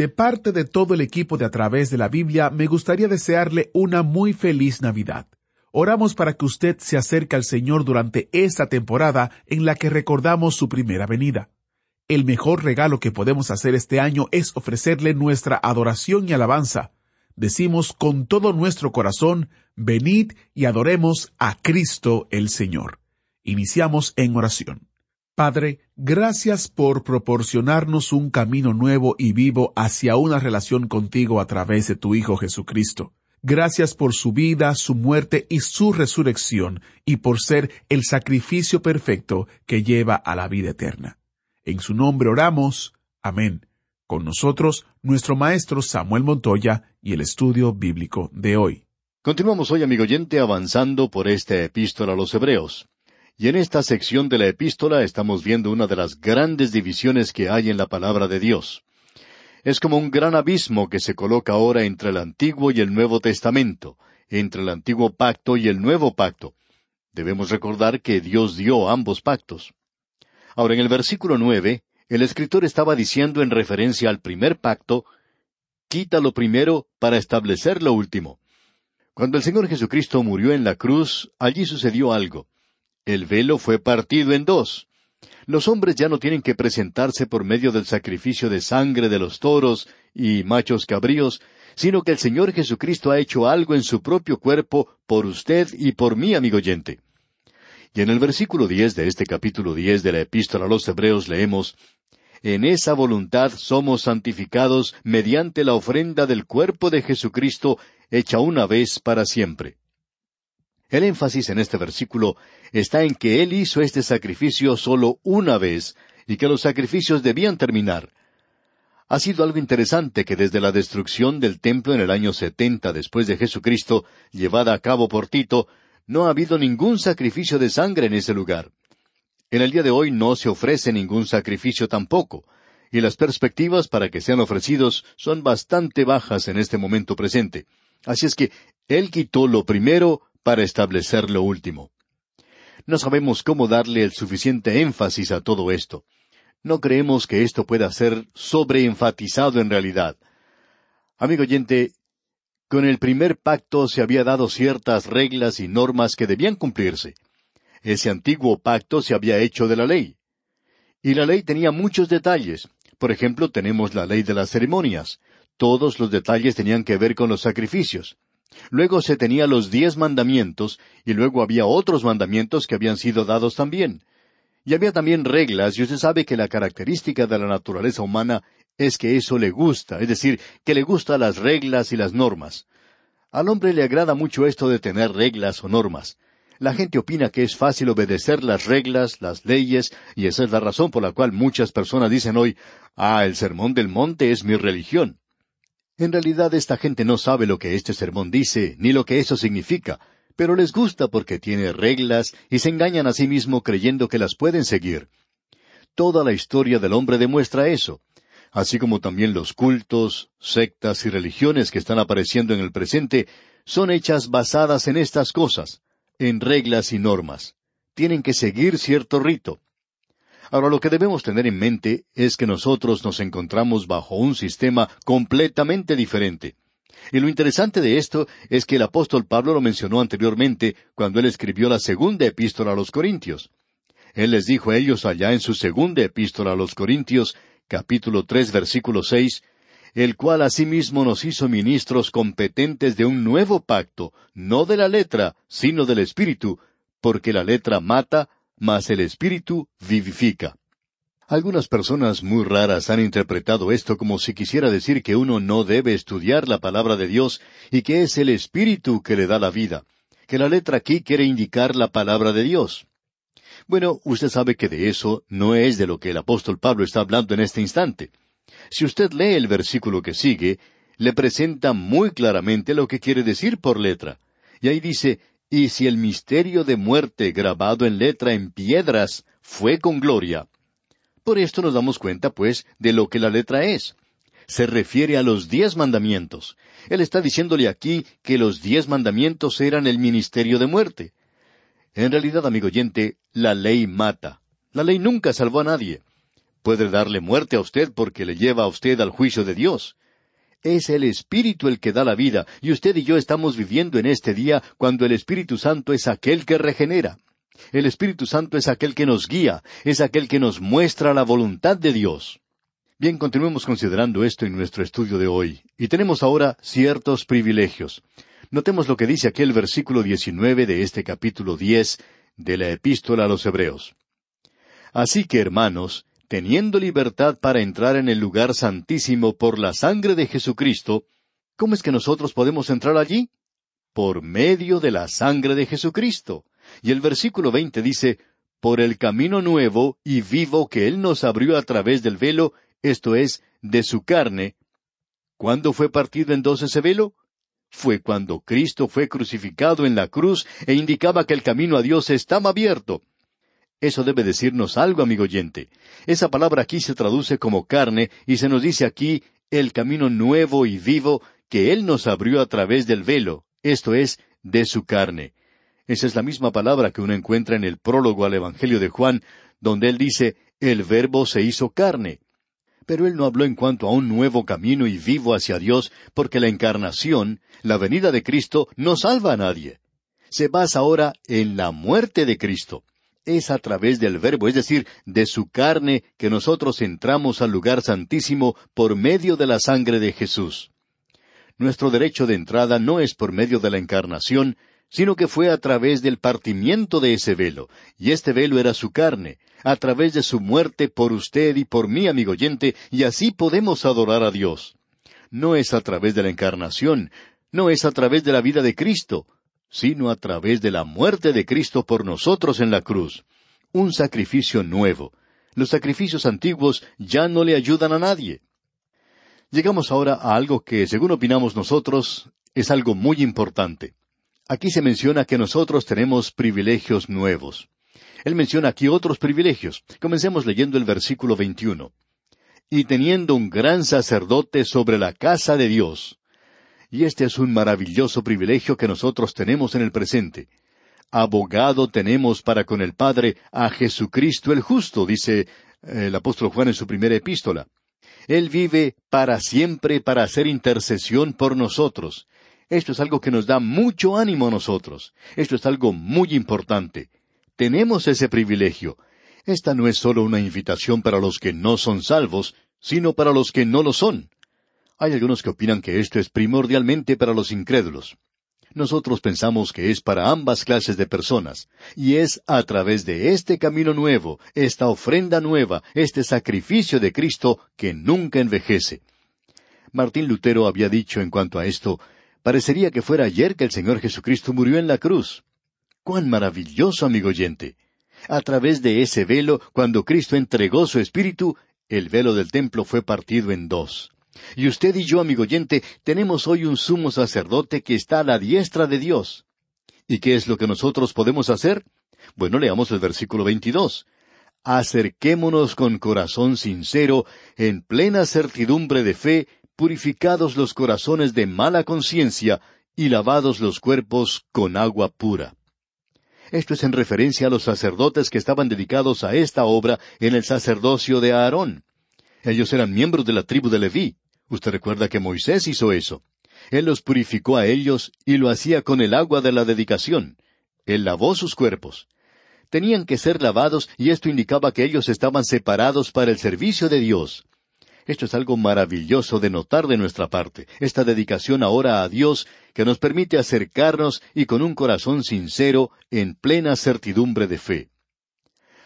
De parte de todo el equipo de A través de la Biblia, me gustaría desearle una muy feliz Navidad. Oramos para que usted se acerque al Señor durante esta temporada en la que recordamos su primera venida. El mejor regalo que podemos hacer este año es ofrecerle nuestra adoración y alabanza. Decimos con todo nuestro corazón, venid y adoremos a Cristo el Señor. Iniciamos en oración. Padre, gracias por proporcionarnos un camino nuevo y vivo hacia una relación contigo a través de tu Hijo Jesucristo. Gracias por su vida, su muerte y su resurrección, y por ser el sacrificio perfecto que lleva a la vida eterna. En su nombre oramos. Amén. Con nosotros, nuestro maestro Samuel Montoya y el estudio bíblico de hoy. Continuamos hoy, amigo oyente, avanzando por esta epístola a los Hebreos. Y en esta sección de la epístola estamos viendo una de las grandes divisiones que hay en la palabra de Dios. Es como un gran abismo que se coloca ahora entre el Antiguo y el Nuevo Testamento, entre el Antiguo Pacto y el Nuevo Pacto. Debemos recordar que Dios dio ambos pactos. Ahora, en el versículo nueve, el escritor estaba diciendo en referencia al primer pacto, quita lo primero para establecer lo último. Cuando el Señor Jesucristo murió en la cruz, allí sucedió algo. El velo fue partido en dos. Los hombres ya no tienen que presentarse por medio del sacrificio de sangre de los toros y machos cabríos, sino que el Señor Jesucristo ha hecho algo en su propio cuerpo por usted y por mí, amigo oyente. Y en el versículo diez de este capítulo diez de la Epístola a los Hebreos leemos En esa voluntad somos santificados mediante la ofrenda del cuerpo de Jesucristo hecha una vez para siempre. El énfasis en este versículo está en que Él hizo este sacrificio solo una vez y que los sacrificios debían terminar. Ha sido algo interesante que desde la destrucción del templo en el año setenta después de Jesucristo, llevada a cabo por Tito, no ha habido ningún sacrificio de sangre en ese lugar. En el día de hoy no se ofrece ningún sacrificio tampoco, y las perspectivas para que sean ofrecidos son bastante bajas en este momento presente. Así es que Él quitó lo primero para establecer lo último. No sabemos cómo darle el suficiente énfasis a todo esto. No creemos que esto pueda ser sobreenfatizado en realidad. Amigo oyente, con el primer pacto se había dado ciertas reglas y normas que debían cumplirse. Ese antiguo pacto se había hecho de la ley. Y la ley tenía muchos detalles. Por ejemplo, tenemos la ley de las ceremonias. Todos los detalles tenían que ver con los sacrificios. Luego se tenía los diez mandamientos, y luego había otros mandamientos que habían sido dados también. Y había también reglas, y usted sabe que la característica de la naturaleza humana es que eso le gusta, es decir, que le gustan las reglas y las normas. Al hombre le agrada mucho esto de tener reglas o normas. La gente opina que es fácil obedecer las reglas, las leyes, y esa es la razón por la cual muchas personas dicen hoy, ah, el sermón del monte es mi religión. En realidad esta gente no sabe lo que este sermón dice, ni lo que eso significa, pero les gusta porque tiene reglas y se engañan a sí mismo creyendo que las pueden seguir. Toda la historia del hombre demuestra eso, así como también los cultos, sectas y religiones que están apareciendo en el presente, son hechas basadas en estas cosas, en reglas y normas. Tienen que seguir cierto rito. Ahora lo que debemos tener en mente es que nosotros nos encontramos bajo un sistema completamente diferente. Y lo interesante de esto es que el apóstol Pablo lo mencionó anteriormente cuando él escribió la segunda epístola a los Corintios. Él les dijo a ellos allá en su segunda epístola a los Corintios, capítulo tres, versículo seis, el cual asimismo nos hizo ministros competentes de un nuevo pacto, no de la letra, sino del Espíritu, porque la letra mata, el Espíritu vivifica. Algunas personas muy raras han interpretado esto como si quisiera decir que uno no debe estudiar la palabra de Dios y que es el Espíritu que le da la vida, que la letra aquí quiere indicar la palabra de Dios. Bueno, usted sabe que de eso no es de lo que el apóstol Pablo está hablando en este instante. Si usted lee el versículo que sigue, le presenta muy claramente lo que quiere decir por letra. Y ahí dice, y si el misterio de muerte grabado en letra en piedras fue con gloria. Por esto nos damos cuenta, pues, de lo que la letra es. Se refiere a los diez mandamientos. Él está diciéndole aquí que los diez mandamientos eran el ministerio de muerte. En realidad, amigo oyente, la ley mata. La ley nunca salvó a nadie. Puede darle muerte a usted porque le lleva a usted al juicio de Dios. Es el Espíritu el que da la vida, y usted y yo estamos viviendo en este día cuando el Espíritu Santo es aquel que regenera. El Espíritu Santo es aquel que nos guía, es aquel que nos muestra la voluntad de Dios. Bien, continuemos considerando esto en nuestro estudio de hoy, y tenemos ahora ciertos privilegios. Notemos lo que dice aquel versículo 19 de este capítulo 10 de la epístola a los Hebreos. Así que, hermanos, teniendo libertad para entrar en el lugar santísimo por la sangre de Jesucristo, ¿cómo es que nosotros podemos entrar allí? Por medio de la sangre de Jesucristo. Y el versículo 20 dice, por el camino nuevo y vivo que Él nos abrió a través del velo, esto es, de su carne. ¿Cuándo fue partido en dos ese velo? fue cuando Cristo fue crucificado en la cruz e indicaba que el camino a Dios estaba abierto. Eso debe decirnos algo, amigo oyente. Esa palabra aquí se traduce como carne y se nos dice aquí el camino nuevo y vivo que Él nos abrió a través del velo, esto es, de su carne. Esa es la misma palabra que uno encuentra en el prólogo al Evangelio de Juan, donde Él dice, el Verbo se hizo carne. Pero él no habló en cuanto a un nuevo camino y vivo hacia Dios, porque la encarnación, la venida de Cristo, no salva a nadie. Se basa ahora en la muerte de Cristo. Es a través del Verbo, es decir, de su carne, que nosotros entramos al lugar santísimo por medio de la sangre de Jesús. Nuestro derecho de entrada no es por medio de la encarnación, sino que fue a través del partimiento de ese velo, y este velo era su carne, a través de su muerte por usted y por mí, amigo oyente, y así podemos adorar a Dios. No es a través de la encarnación, no es a través de la vida de Cristo, sino a través de la muerte de Cristo por nosotros en la cruz. Un sacrificio nuevo. Los sacrificios antiguos ya no le ayudan a nadie. Llegamos ahora a algo que, según opinamos nosotros, es algo muy importante. Aquí se menciona que nosotros tenemos privilegios nuevos. Él menciona aquí otros privilegios. Comencemos leyendo el versículo 21. Y teniendo un gran sacerdote sobre la casa de Dios. Y este es un maravilloso privilegio que nosotros tenemos en el presente. Abogado tenemos para con el Padre a Jesucristo el justo, dice el apóstol Juan en su primera epístola. Él vive para siempre para hacer intercesión por nosotros. Esto es algo que nos da mucho ánimo a nosotros. Esto es algo muy importante. Tenemos ese privilegio. Esta no es solo una invitación para los que no son salvos, sino para los que no lo son. Hay algunos que opinan que esto es primordialmente para los incrédulos. Nosotros pensamos que es para ambas clases de personas, y es a través de este camino nuevo, esta ofrenda nueva, este sacrificio de Cristo que nunca envejece. Martín Lutero había dicho en cuanto a esto, Parecería que fuera ayer que el Señor Jesucristo murió en la cruz. ¡Cuán maravilloso, amigo oyente! A través de ese velo, cuando Cristo entregó su espíritu, el velo del templo fue partido en dos. Y usted y yo, amigo oyente, tenemos hoy un sumo sacerdote que está a la diestra de Dios. ¿Y qué es lo que nosotros podemos hacer? Bueno, leamos el versículo 22. Acerquémonos con corazón sincero, en plena certidumbre de fe, purificados los corazones de mala conciencia y lavados los cuerpos con agua pura. Esto es en referencia a los sacerdotes que estaban dedicados a esta obra en el sacerdocio de Aarón. Ellos eran miembros de la tribu de Leví. Usted recuerda que Moisés hizo eso. Él los purificó a ellos y lo hacía con el agua de la dedicación. Él lavó sus cuerpos. Tenían que ser lavados y esto indicaba que ellos estaban separados para el servicio de Dios. Esto es algo maravilloso de notar de nuestra parte, esta dedicación ahora a Dios que nos permite acercarnos y con un corazón sincero en plena certidumbre de fe.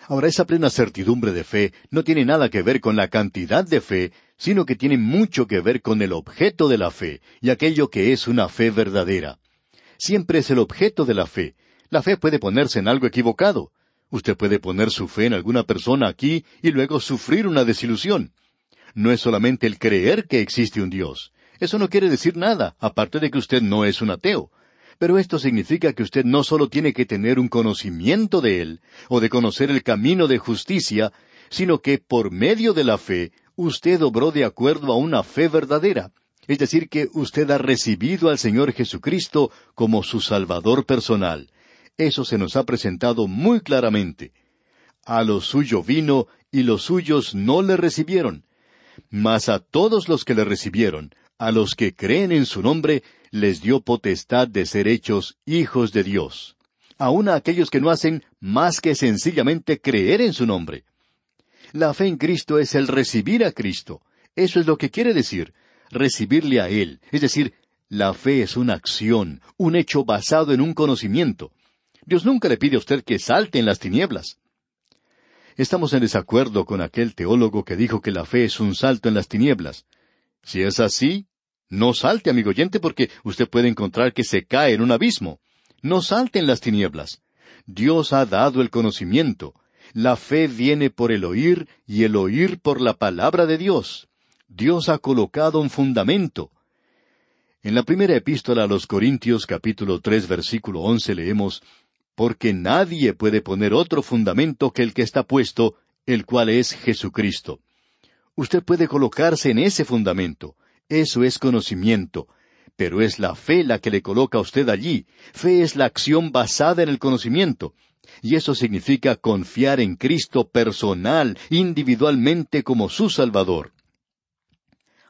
Ahora, esa plena certidumbre de fe no tiene nada que ver con la cantidad de fe, sino que tiene mucho que ver con el objeto de la fe y aquello que es una fe verdadera. Siempre es el objeto de la fe. La fe puede ponerse en algo equivocado. Usted puede poner su fe en alguna persona aquí y luego sufrir una desilusión. No es solamente el creer que existe un Dios. Eso no quiere decir nada, aparte de que usted no es un ateo. Pero esto significa que usted no solo tiene que tener un conocimiento de Él, o de conocer el camino de justicia, sino que por medio de la fe usted obró de acuerdo a una fe verdadera. Es decir, que usted ha recibido al Señor Jesucristo como su Salvador personal. Eso se nos ha presentado muy claramente. A lo suyo vino y los suyos no le recibieron. Mas a todos los que le recibieron, a los que creen en su nombre, les dio potestad de ser hechos hijos de Dios. Aun a aquellos que no hacen más que sencillamente creer en su nombre. La fe en Cristo es el recibir a Cristo. Eso es lo que quiere decir, recibirle a Él. Es decir, la fe es una acción, un hecho basado en un conocimiento. Dios nunca le pide a usted que salte en las tinieblas. Estamos en desacuerdo con aquel teólogo que dijo que la fe es un salto en las tinieblas. Si es así, no salte, amigo oyente, porque usted puede encontrar que se cae en un abismo. No salte en las tinieblas. Dios ha dado el conocimiento. La fe viene por el oír y el oír por la palabra de Dios. Dios ha colocado un fundamento. En la primera epístola a los Corintios capítulo tres versículo once leemos Porque nadie puede poner otro fundamento que el que está puesto, el cual es Jesucristo. Usted puede colocarse en ese fundamento. Eso es conocimiento. Pero es la fe la que le coloca a usted allí. Fe es la acción basada en el conocimiento. Y eso significa confiar en Cristo personal, individualmente como su Salvador.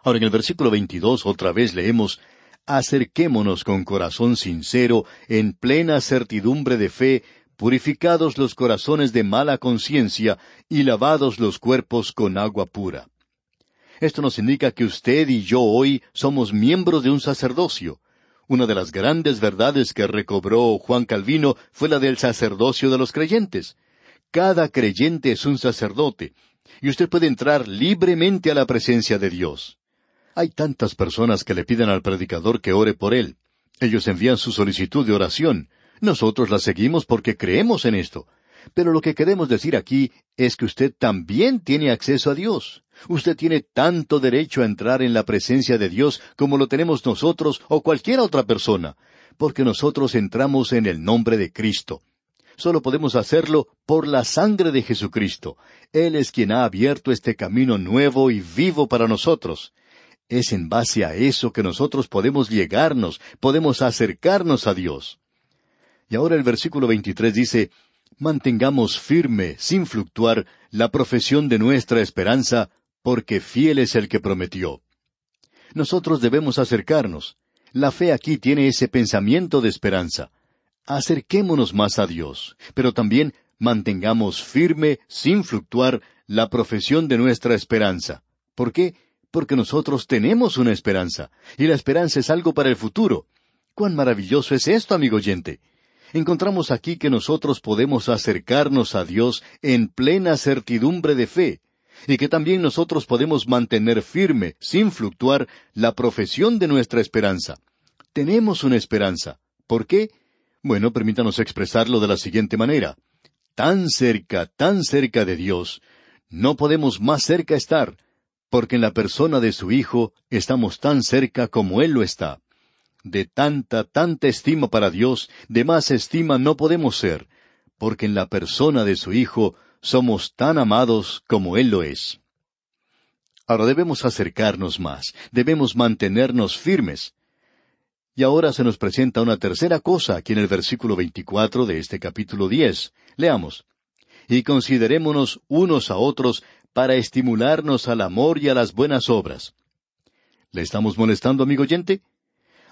Ahora en el versículo 22 otra vez leemos, Acerquémonos con corazón sincero, en plena certidumbre de fe, purificados los corazones de mala conciencia y lavados los cuerpos con agua pura. Esto nos indica que usted y yo hoy somos miembros de un sacerdocio. Una de las grandes verdades que recobró Juan Calvino fue la del sacerdocio de los creyentes. Cada creyente es un sacerdote, y usted puede entrar libremente a la presencia de Dios. Hay tantas personas que le piden al predicador que ore por él. Ellos envían su solicitud de oración. Nosotros la seguimos porque creemos en esto. Pero lo que queremos decir aquí es que usted también tiene acceso a Dios. Usted tiene tanto derecho a entrar en la presencia de Dios como lo tenemos nosotros o cualquier otra persona, porque nosotros entramos en el nombre de Cristo. Solo podemos hacerlo por la sangre de Jesucristo. Él es quien ha abierto este camino nuevo y vivo para nosotros. Es en base a eso que nosotros podemos llegarnos, podemos acercarnos a Dios. Y ahora el versículo 23 dice, Mantengamos firme, sin fluctuar, la profesión de nuestra esperanza, porque fiel es el que prometió. Nosotros debemos acercarnos. La fe aquí tiene ese pensamiento de esperanza. Acerquémonos más a Dios, pero también mantengamos firme, sin fluctuar, la profesión de nuestra esperanza. ¿Por qué? Porque nosotros tenemos una esperanza, y la esperanza es algo para el futuro. ¡Cuán maravilloso es esto, amigo oyente! Encontramos aquí que nosotros podemos acercarnos a Dios en plena certidumbre de fe, y que también nosotros podemos mantener firme, sin fluctuar, la profesión de nuestra esperanza. Tenemos una esperanza. ¿Por qué? Bueno, permítanos expresarlo de la siguiente manera. Tan cerca, tan cerca de Dios, no podemos más cerca estar, porque en la persona de su Hijo estamos tan cerca como Él lo está. De tanta, tanta estima para Dios, de más estima no podemos ser, porque en la persona de su Hijo somos tan amados como Él lo es. Ahora debemos acercarnos más, debemos mantenernos firmes. Y ahora se nos presenta una tercera cosa aquí en el versículo 24 de este capítulo 10. Leamos. Y considerémonos unos a otros para estimularnos al amor y a las buenas obras. ¿Le estamos molestando, amigo oyente?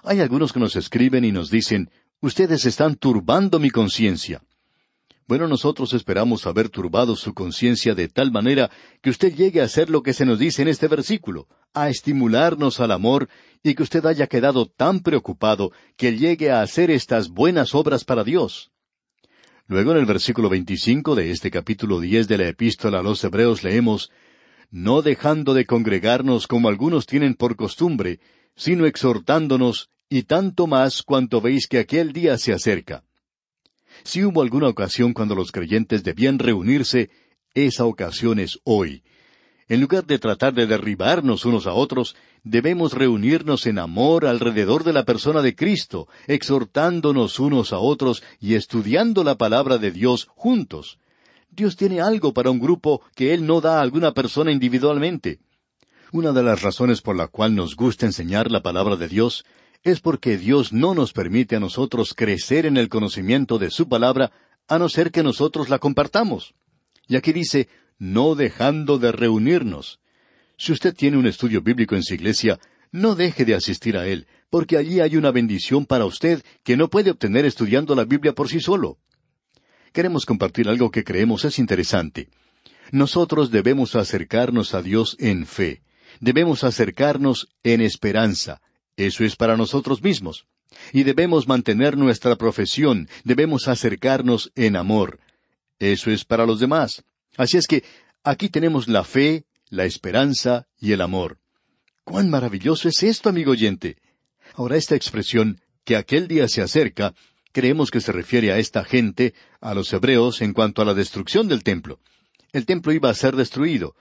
Hay algunos que nos escriben y nos dicen, ustedes están turbando mi conciencia. Bueno, nosotros esperamos haber turbado su conciencia de tal manera que usted llegue a hacer lo que se nos dice en este versículo, a estimularnos al amor y que usted haya quedado tan preocupado que llegue a hacer estas buenas obras para Dios. Luego en el versículo 25 de este capítulo 10 de la epístola a los Hebreos leemos, No dejando de congregarnos como algunos tienen por costumbre, sino exhortándonos, y tanto más cuanto veis que aquel día se acerca. Si hubo alguna ocasión cuando los creyentes debían reunirse, esa ocasión es hoy. En lugar de tratar de derribarnos unos a otros, debemos reunirnos en amor alrededor de la persona de Cristo, exhortándonos unos a otros y estudiando la palabra de Dios juntos. Dios tiene algo para un grupo que Él no da a alguna persona individualmente. Una de las razones por la cual nos gusta enseñar la palabra de Dios es porque Dios no nos permite a nosotros crecer en el conocimiento de su palabra a no ser que nosotros la compartamos. Y aquí dice, no dejando de reunirnos. Si usted tiene un estudio bíblico en su iglesia, no deje de asistir a él, porque allí hay una bendición para usted que no puede obtener estudiando la Biblia por sí solo. Queremos compartir algo que creemos es interesante. Nosotros debemos acercarnos a Dios en fe. Debemos acercarnos en esperanza. Eso es para nosotros mismos. Y debemos mantener nuestra profesión, debemos acercarnos en amor. Eso es para los demás. Así es que aquí tenemos la fe, la esperanza y el amor. ¡Cuán maravilloso es esto, amigo oyente! Ahora esta expresión, que aquel día se acerca, creemos que se refiere a esta gente, a los hebreos, en cuanto a la destrucción del templo. El templo iba a ser destruido.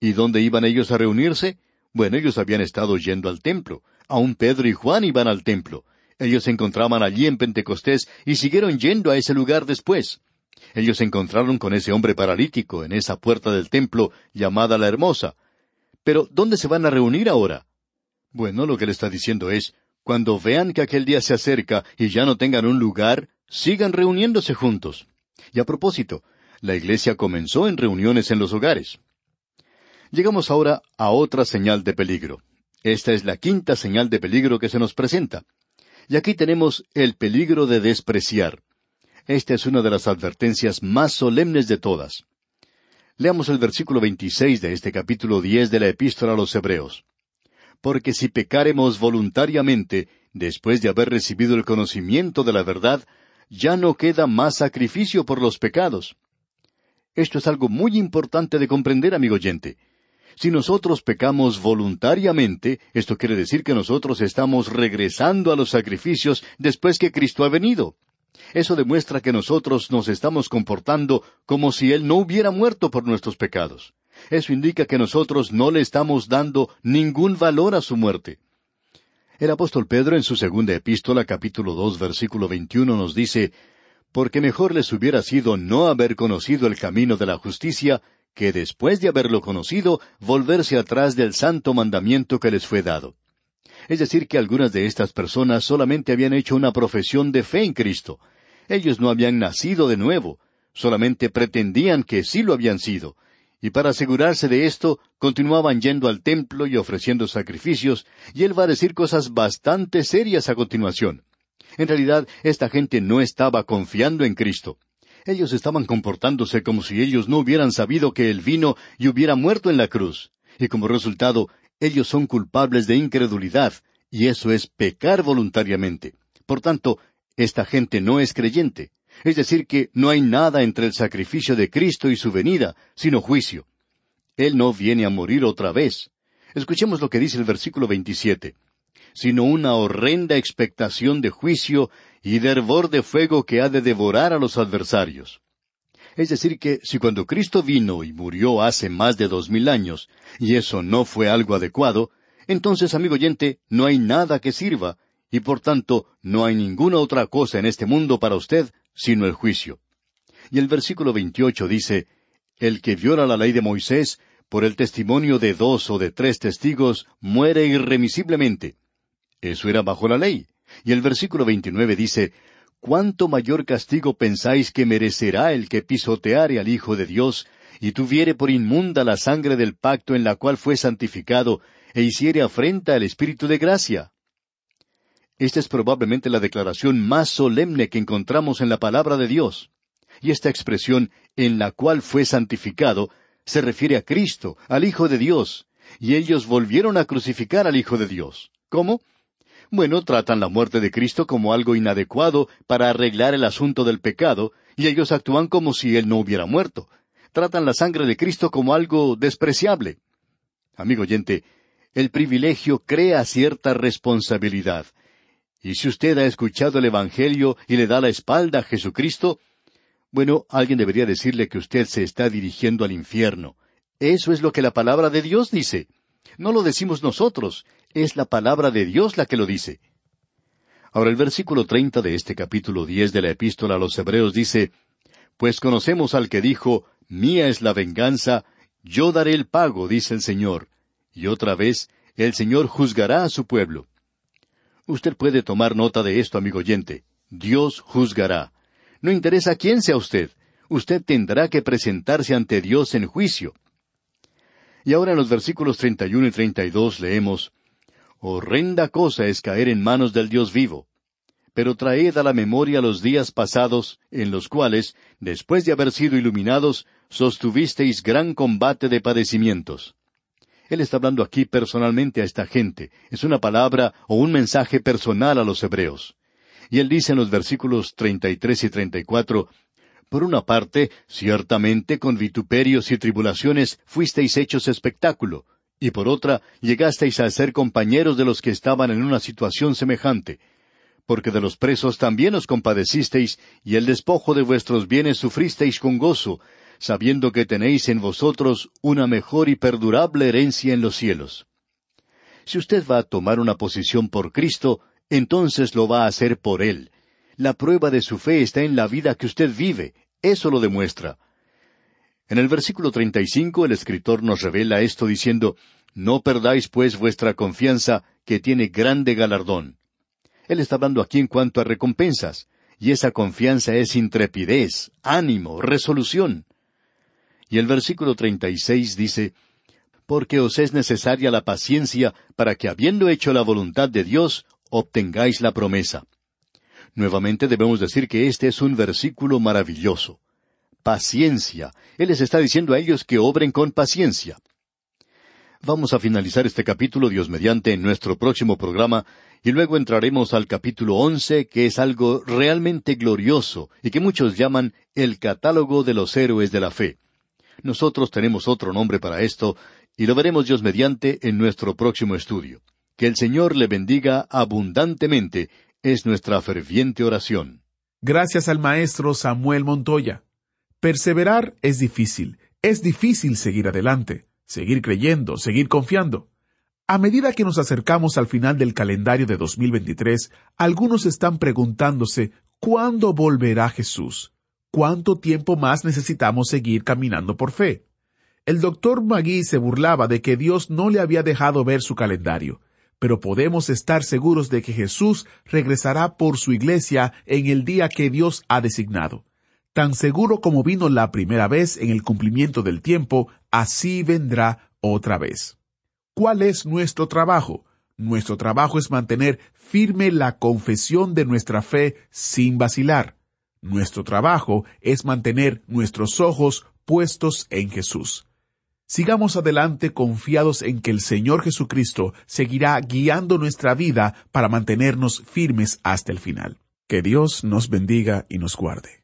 ¿Y dónde iban ellos a reunirse? Bueno, ellos habían estado yendo al templo. Aún Pedro y Juan iban al templo. Ellos se encontraban allí en Pentecostés y siguieron yendo a ese lugar después. Ellos se encontraron con ese hombre paralítico en esa puerta del templo llamada la Hermosa. Pero, ¿dónde se van a reunir ahora? Bueno, lo que le está diciendo es, cuando vean que aquel día se acerca y ya no tengan un lugar, sigan reuniéndose juntos. Y a propósito, la iglesia comenzó en reuniones en los hogares. Llegamos ahora a otra señal de peligro. Esta es la quinta señal de peligro que se nos presenta. Y aquí tenemos el peligro de despreciar. Esta es una de las advertencias más solemnes de todas. Leamos el versículo 26 de este capítulo 10 de la epístola a los Hebreos. Porque si pecaremos voluntariamente, después de haber recibido el conocimiento de la verdad, ya no queda más sacrificio por los pecados. Esto es algo muy importante de comprender, amigo oyente. Si nosotros pecamos voluntariamente, esto quiere decir que nosotros estamos regresando a los sacrificios después que Cristo ha venido. Eso demuestra que nosotros nos estamos comportando como si Él no hubiera muerto por nuestros pecados. Eso indica que nosotros no le estamos dando ningún valor a su muerte. El apóstol Pedro en su segunda epístola capítulo dos versículo veintiuno nos dice Porque mejor les hubiera sido no haber conocido el camino de la justicia que después de haberlo conocido volverse atrás del santo mandamiento que les fue dado. Es decir, que algunas de estas personas solamente habían hecho una profesión de fe en Cristo. Ellos no habían nacido de nuevo, solamente pretendían que sí lo habían sido. Y para asegurarse de esto, continuaban yendo al templo y ofreciendo sacrificios, y él va a decir cosas bastante serias a continuación. En realidad, esta gente no estaba confiando en Cristo. Ellos estaban comportándose como si ellos no hubieran sabido que Él vino y hubiera muerto en la cruz. Y como resultado, ellos son culpables de incredulidad, y eso es pecar voluntariamente. Por tanto, esta gente no es creyente. Es decir, que no hay nada entre el sacrificio de Cristo y su venida, sino juicio. Él no viene a morir otra vez. Escuchemos lo que dice el versículo 27. Sino una horrenda expectación de juicio y de hervor de fuego que ha de devorar a los adversarios. Es decir, que si cuando Cristo vino y murió hace más de dos mil años, y eso no fue algo adecuado, entonces, amigo oyente, no hay nada que sirva, y por tanto no hay ninguna otra cosa en este mundo para usted sino el juicio. Y el versículo 28 dice, El que viola la ley de Moisés, por el testimonio de dos o de tres testigos, muere irremisiblemente. Eso era bajo la ley. Y el versículo 29 dice, ¿cuánto mayor castigo pensáis que merecerá el que pisoteare al Hijo de Dios, y tuviere por inmunda la sangre del pacto en la cual fue santificado, e hiciere afrenta al Espíritu de gracia? Esta es probablemente la declaración más solemne que encontramos en la palabra de Dios. Y esta expresión, en la cual fue santificado, se refiere a Cristo, al Hijo de Dios, y ellos volvieron a crucificar al Hijo de Dios. ¿Cómo? Bueno, tratan la muerte de Cristo como algo inadecuado para arreglar el asunto del pecado, y ellos actúan como si Él no hubiera muerto. Tratan la sangre de Cristo como algo despreciable. Amigo oyente, el privilegio crea cierta responsabilidad. Y si usted ha escuchado el Evangelio y le da la espalda a Jesucristo, bueno, alguien debería decirle que usted se está dirigiendo al infierno. Eso es lo que la palabra de Dios dice. No lo decimos nosotros, es la palabra de Dios la que lo dice. Ahora el versículo treinta de este capítulo diez de la epístola a los Hebreos dice, Pues conocemos al que dijo, Mía es la venganza, yo daré el pago, dice el Señor. Y otra vez, el Señor juzgará a su pueblo. Usted puede tomar nota de esto, amigo oyente. Dios juzgará. No interesa quién sea usted, usted tendrá que presentarse ante Dios en juicio. Y ahora en los versículos 31 y 32 leemos, Horrenda cosa es caer en manos del Dios vivo. Pero traed a la memoria los días pasados, en los cuales, después de haber sido iluminados, sostuvisteis gran combate de padecimientos. Él está hablando aquí personalmente a esta gente. Es una palabra o un mensaje personal a los hebreos. Y él dice en los versículos treinta y tres y treinta y cuatro Por una parte, ciertamente con vituperios y tribulaciones fuisteis hechos espectáculo, y por otra, llegasteis a ser compañeros de los que estaban en una situación semejante, porque de los presos también os compadecisteis, y el despojo de vuestros bienes sufristeis con gozo, sabiendo que tenéis en vosotros una mejor y perdurable herencia en los cielos. Si usted va a tomar una posición por Cristo, entonces lo va a hacer por Él. La prueba de su fe está en la vida que usted vive. Eso lo demuestra. En el versículo treinta y cinco el escritor nos revela esto diciendo No perdáis pues vuestra confianza, que tiene grande galardón. Él está hablando aquí en cuanto a recompensas, y esa confianza es intrepidez, ánimo, resolución. Y el versículo treinta y seis dice Porque os es necesaria la paciencia para que habiendo hecho la voluntad de Dios, obtengáis la promesa. Nuevamente debemos decir que este es un versículo maravilloso. Paciencia. Él les está diciendo a ellos que obren con paciencia. Vamos a finalizar este capítulo Dios mediante en nuestro próximo programa y luego entraremos al capítulo once que es algo realmente glorioso y que muchos llaman el catálogo de los héroes de la fe. Nosotros tenemos otro nombre para esto y lo veremos Dios mediante en nuestro próximo estudio. Que el Señor le bendiga abundantemente es nuestra ferviente oración. Gracias al maestro Samuel Montoya. Perseverar es difícil, es difícil seguir adelante, seguir creyendo, seguir confiando. A medida que nos acercamos al final del calendario de 2023, algunos están preguntándose ¿cuándo volverá Jesús? ¿Cuánto tiempo más necesitamos seguir caminando por fe? El doctor Magui se burlaba de que Dios no le había dejado ver su calendario, pero podemos estar seguros de que Jesús regresará por su iglesia en el día que Dios ha designado. Tan seguro como vino la primera vez en el cumplimiento del tiempo, así vendrá otra vez. ¿Cuál es nuestro trabajo? Nuestro trabajo es mantener firme la confesión de nuestra fe sin vacilar. Nuestro trabajo es mantener nuestros ojos puestos en Jesús. Sigamos adelante confiados en que el Señor Jesucristo seguirá guiando nuestra vida para mantenernos firmes hasta el final. Que Dios nos bendiga y nos guarde.